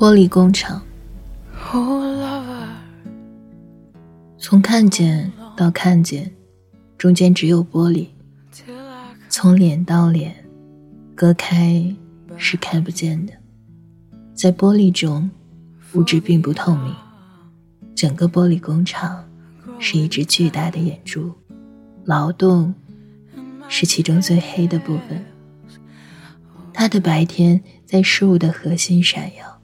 玻璃工厂，从看见到看见，中间只有玻璃；从脸到脸，隔开是看不见的。在玻璃中，物质并不透明。整个玻璃工厂是一只巨大的眼珠，劳动是其中最黑的部分。它的白天在事物的核心闪耀，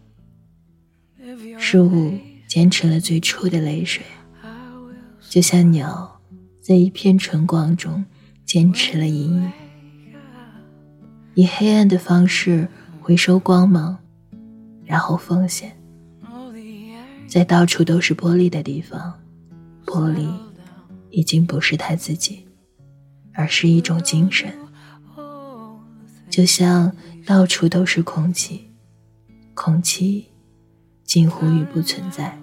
事物坚持了最初的泪水，就像鸟在一片晨光中坚持了一夜，以黑暗的方式回收光芒，然后奉献。在到处都是玻璃的地方，玻璃已经不是他自己，而是一种精神。就像到处都是空气，空气近乎于不存在。